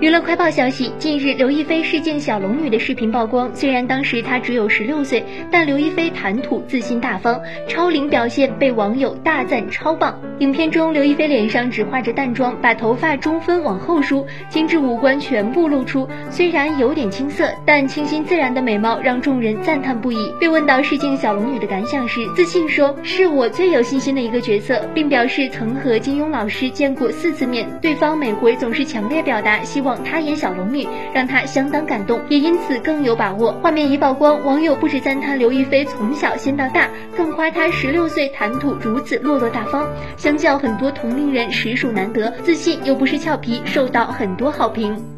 娱乐快报消息，近日刘亦菲试镜小龙女的视频曝光。虽然当时她只有十六岁，但刘亦菲谈吐自信大方，超龄表现被网友大赞超棒。影片中，刘亦菲脸上只化着淡妆，把头发中分往后梳，精致五官全部露出。虽然有点青涩，但清新自然的美貌让众人赞叹不已。被问到试镜小龙女的感想时，自信说：“是我最有信心的一个角色，并表示曾和金庸老师见过四次面，对方每回总是强烈表达希望。”她演小龙女，让她相当感动，也因此更有把握。画面一曝光，网友不止赞叹刘亦菲从小仙到大，更夸她十六岁谈吐如此落落大方，相较很多同龄人实属难得，自信又不是俏皮，受到很多好评。